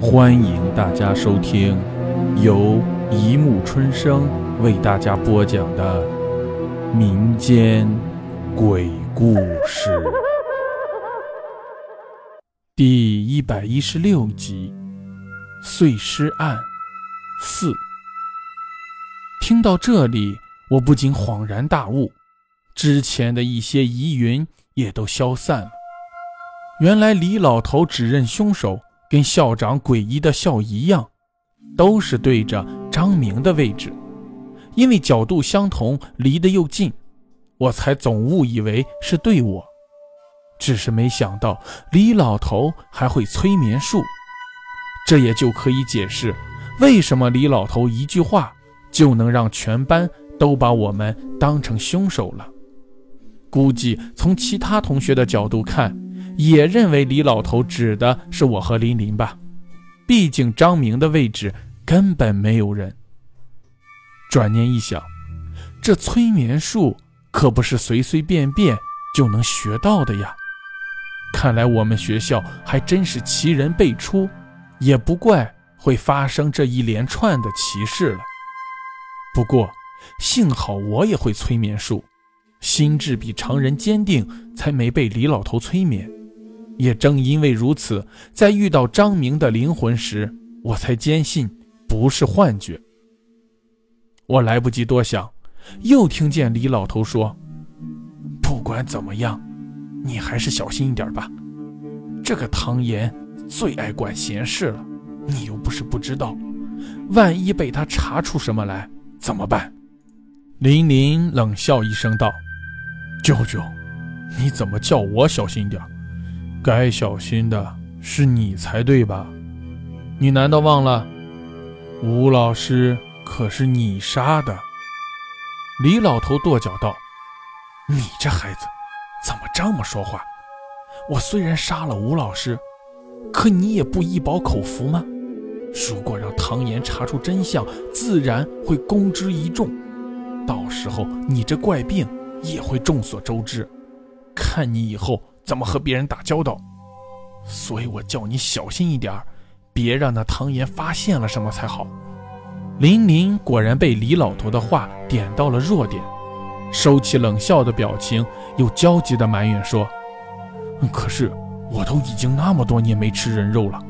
欢迎大家收听由一木春生为大家播讲的民间鬼故事第一百一十六集《碎尸案四》。听到这里，我不禁恍然大悟，之前的一些疑云也都消散了。原来李老头指认凶手。跟校长诡异的笑一样，都是对着张明的位置，因为角度相同，离得又近，我才总误以为是对我。只是没想到李老头还会催眠术，这也就可以解释为什么李老头一句话就能让全班都把我们当成凶手了。估计从其他同学的角度看。也认为李老头指的是我和林林吧，毕竟张明的位置根本没有人。转念一想，这催眠术可不是随随便便就能学到的呀。看来我们学校还真是奇人辈出，也不怪会发生这一连串的奇事了。不过幸好我也会催眠术，心智比常人坚定，才没被李老头催眠。也正因为如此，在遇到张明的灵魂时，我才坚信不是幻觉。我来不及多想，又听见李老头说：“不管怎么样，你还是小心一点吧。这个唐岩最爱管闲事了，你又不是不知道，万一被他查出什么来怎么办？”林林冷笑一声道：“舅舅，你怎么叫我小心一点？”该小心的是你才对吧？你难道忘了，吴老师可是你杀的？李老头跺脚道：“你这孩子怎么这么说话？我虽然杀了吴老师，可你也不一饱口福吗？如果让唐岩查出真相，自然会公之于众，到时候你这怪病也会众所周知。看你以后。”怎么和别人打交道？所以我叫你小心一点别让那唐岩发现了什么才好。林林果然被李老头的话点到了弱点，收起冷笑的表情，又焦急地埋怨说：“可是我都已经那么多年没吃人肉了，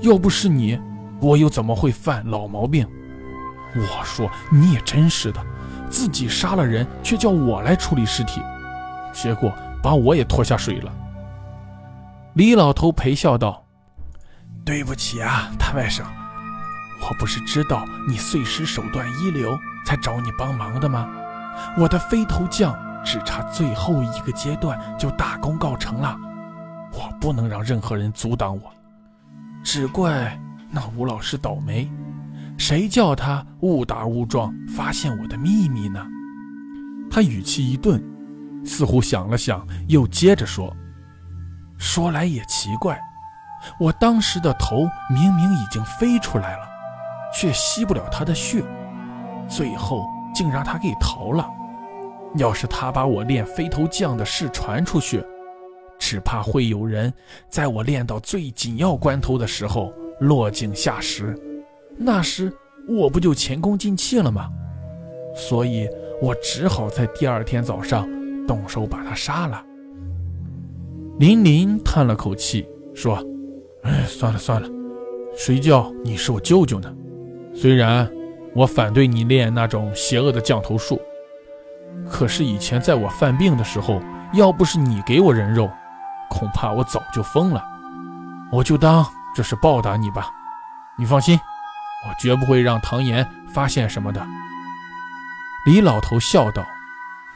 要不是你，我又怎么会犯老毛病？我说你也真是的，自己杀了人，却叫我来处理尸体，结果……”把我也拖下水了。李老头陪笑道：“对不起啊，谭外甥，我不是知道你碎尸手段一流，才找你帮忙的吗？我的飞头匠只差最后一个阶段就大功告成了，我不能让任何人阻挡我。只怪那吴老师倒霉，谁叫他误打误撞发现我的秘密呢？”他语气一顿。似乎想了想，又接着说：“说来也奇怪，我当时的头明明已经飞出来了，却吸不了他的血，最后竟让他给逃了。要是他把我练飞头匠的事传出去，只怕会有人在我练到最紧要关头的时候落井下石，那时我不就前功尽弃了吗？所以我只好在第二天早上。”动手把他杀了。林林叹了口气说：“哎，算了算了，谁叫你是我舅舅呢？虽然我反对你练那种邪恶的降头术，可是以前在我犯病的时候，要不是你给我人肉，恐怕我早就疯了。我就当这是报答你吧。你放心，我绝不会让唐岩发现什么的。”李老头笑道。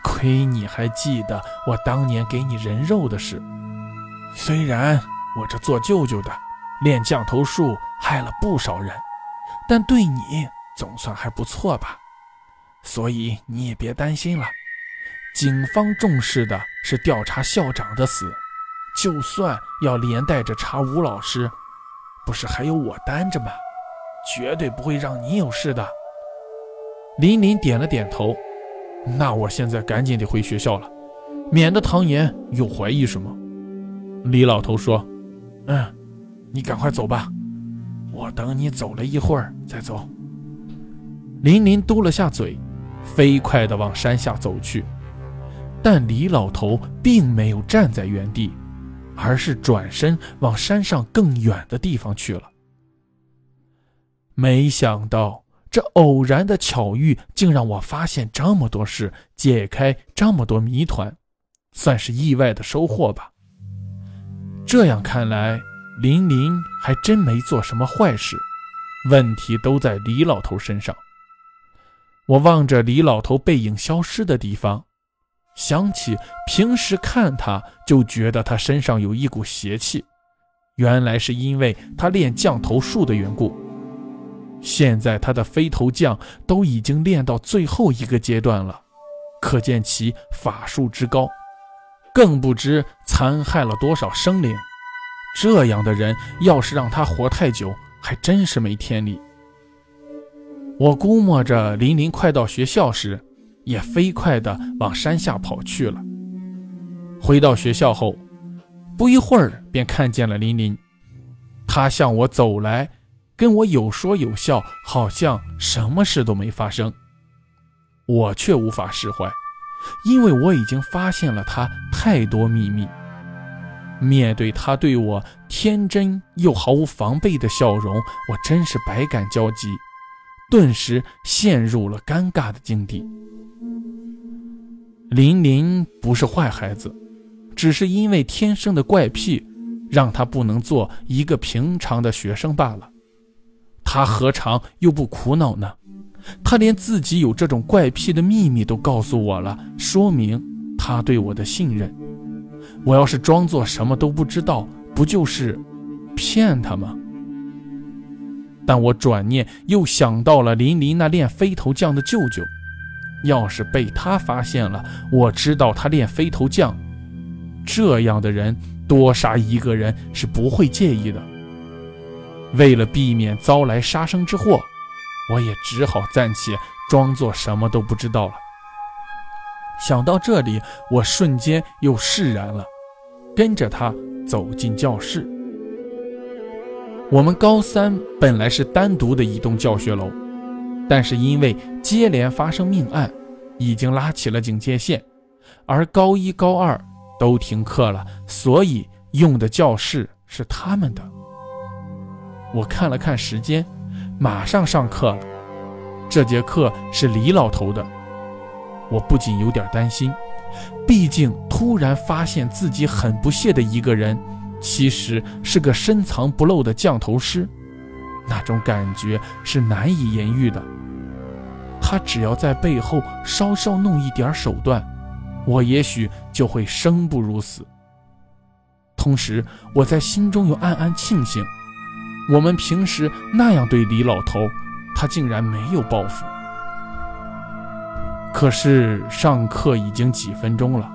亏你还记得我当年给你人肉的事，虽然我这做舅舅的练降头术害了不少人，但对你总算还不错吧？所以你也别担心了。警方重视的是调查校长的死，就算要连带着查吴老师，不是还有我担着吗？绝对不会让你有事的。林林点了点头。那我现在赶紧得回学校了，免得唐岩又怀疑什么。李老头说：“嗯，你赶快走吧，我等你走了一会儿再走。林林嘟了下嘴，飞快地往山下走去。但李老头并没有站在原地，而是转身往山上更远的地方去了。没想到这偶然的巧遇，竟让我发现这么多事，解开这么多谜团，算是意外的收获吧。这样看来，林林还真没做什么坏事，问题都在李老头身上。我望着李老头背影消失的地方，想起平时看他就觉得他身上有一股邪气，原来是因为他练降头术的缘故。现在他的飞头降都已经练到最后一个阶段了，可见其法术之高，更不知残害了多少生灵。这样的人要是让他活太久，还真是没天理。我估摸着林林快到学校时，也飞快地往山下跑去了。回到学校后，不一会儿便看见了林林，他向我走来，跟我有说有笑，好像什么事都没发生。我却无法释怀，因为我已经发现了他太多秘密。面对他对我天真又毫无防备的笑容，我真是百感交集。顿时陷入了尴尬的境地。林林不是坏孩子，只是因为天生的怪癖，让他不能做一个平常的学生罢了。他何尝又不苦恼呢？他连自己有这种怪癖的秘密都告诉我了，说明他对我的信任。我要是装作什么都不知道，不就是骗他吗？但我转念又想到了林林那练飞头降的舅舅，要是被他发现了，我知道他练飞头降，这样的人多杀一个人是不会介意的。为了避免遭来杀生之祸，我也只好暂且装作什么都不知道了。想到这里，我瞬间又释然了，跟着他走进教室。我们高三本来是单独的一栋教学楼，但是因为接连发生命案，已经拉起了警戒线，而高一、高二都停课了，所以用的教室是他们的。我看了看时间，马上上课了。这节课是李老头的，我不仅有点担心，毕竟突然发现自己很不屑的一个人。其实是个深藏不露的降头师，那种感觉是难以言喻的。他只要在背后稍稍弄一点手段，我也许就会生不如死。同时，我在心中又暗暗庆幸，我们平时那样对李老头，他竟然没有报复。可是上课已经几分钟了，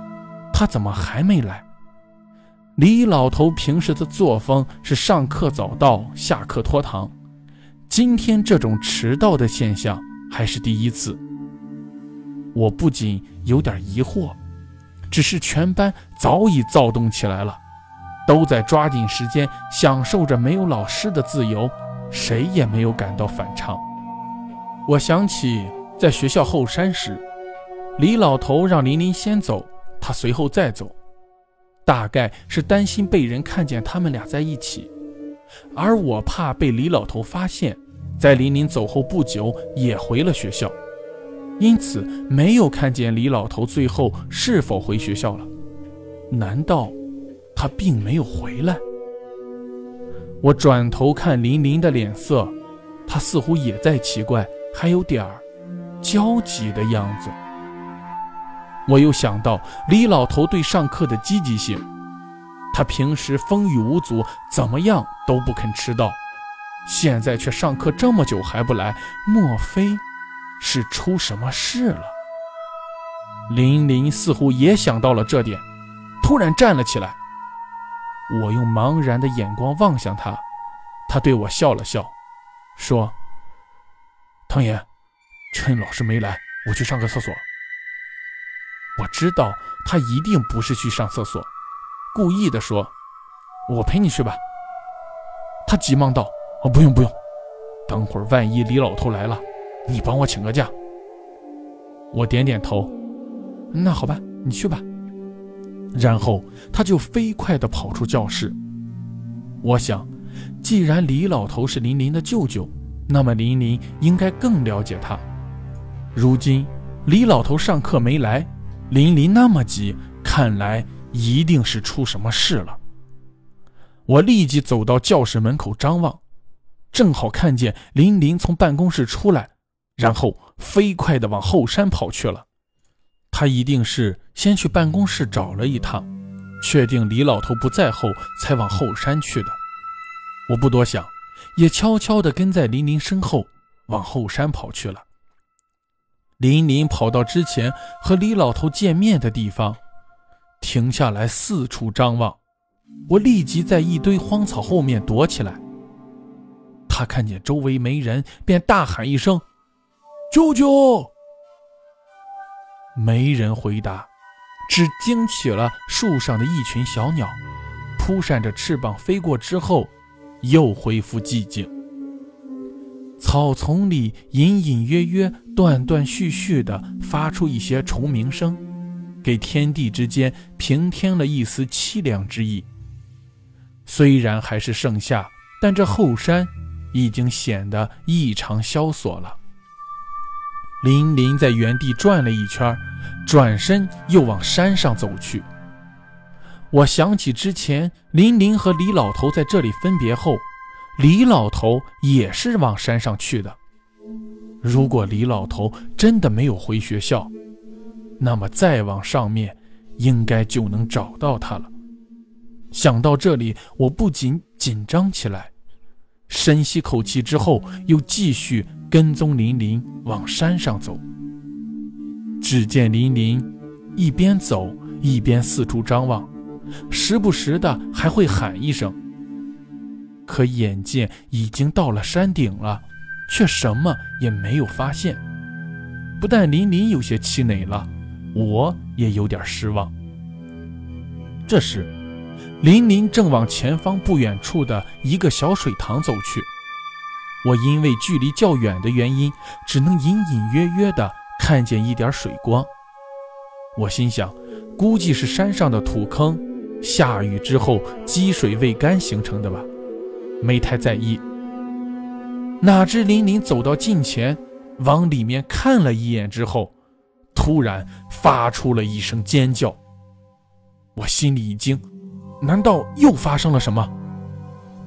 他怎么还没来？李老头平时的作风是上课早到，下课拖堂。今天这种迟到的现象还是第一次。我不仅有点疑惑，只是全班早已躁动起来了，都在抓紧时间享受着没有老师的自由，谁也没有感到反常。我想起在学校后山时，李老头让琳琳先走，他随后再走。大概是担心被人看见他们俩在一起，而我怕被李老头发现，在林林走后不久也回了学校，因此没有看见李老头最后是否回学校了。难道他并没有回来？我转头看林林的脸色，他似乎也在奇怪，还有点儿焦急的样子。我又想到李老头对上课的积极性，他平时风雨无阻，怎么样都不肯迟到，现在却上课这么久还不来，莫非是出什么事了？林林似乎也想到了这点，突然站了起来。我用茫然的眼光望向他，他对我笑了笑，说：“唐岩，趁老师没来，我去上个厕所。”我知道他一定不是去上厕所，故意的说：“我陪你去吧。”他急忙道：“哦，不用不用。”等会儿万一李老头来了，你帮我请个假。我点点头，那好吧，你去吧。然后他就飞快地跑出教室。我想，既然李老头是林林的舅舅，那么林林应该更了解他。如今李老头上课没来，林林那么急，看来一定是出什么事了。我立即走到教室门口张望，正好看见林林从办公室出来，然后飞快地往后山跑去了。他一定是先去办公室找了一趟，确定李老头不在后，才往后山去的。我不多想，也悄悄地跟在琳琳身后往后山跑去了。琳琳跑到之前和李老头见面的地方，停下来四处张望。我立即在一堆荒草后面躲起来。他看见周围没人，便大喊一声：“舅舅！”没人回答，只惊起了树上的一群小鸟，扑扇着翅膀飞过之后，又恢复寂静。草丛里隐隐约约、断断续续地发出一些虫鸣声，给天地之间平添了一丝凄凉之意。虽然还是盛夏，但这后山已经显得异常萧索了。林林在原地转了一圈，转身又往山上走去。我想起之前林林和李老头在这里分别后，李老头也是往山上去的。如果李老头真的没有回学校，那么再往上面，应该就能找到他了。想到这里，我不禁紧张起来。深吸口气之后，又继续。跟踪林林往山上走，只见林林一边走一边四处张望，时不时的还会喊一声。可眼见已经到了山顶了，却什么也没有发现。不但林林有些气馁了，我也有点失望。这时，林林正往前方不远处的一个小水塘走去。我因为距离较远的原因，只能隐隐约约地看见一点水光。我心想，估计是山上的土坑，下雨之后积水未干形成的吧，没太在意。哪知林林走到近前，往里面看了一眼之后，突然发出了一声尖叫。我心里一惊，难道又发生了什么？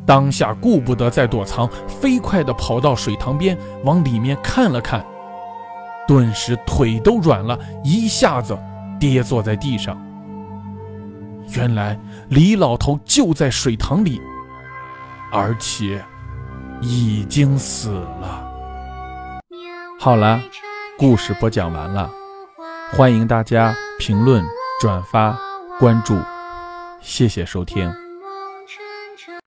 当下顾不得再躲藏，飞快地跑到水塘边，往里面看了看，顿时腿都软了，一下子跌坐在地上。原来李老头就在水塘里，而且已经死了。好了，故事播讲完了，欢迎大家评论、转发、关注，谢谢收听。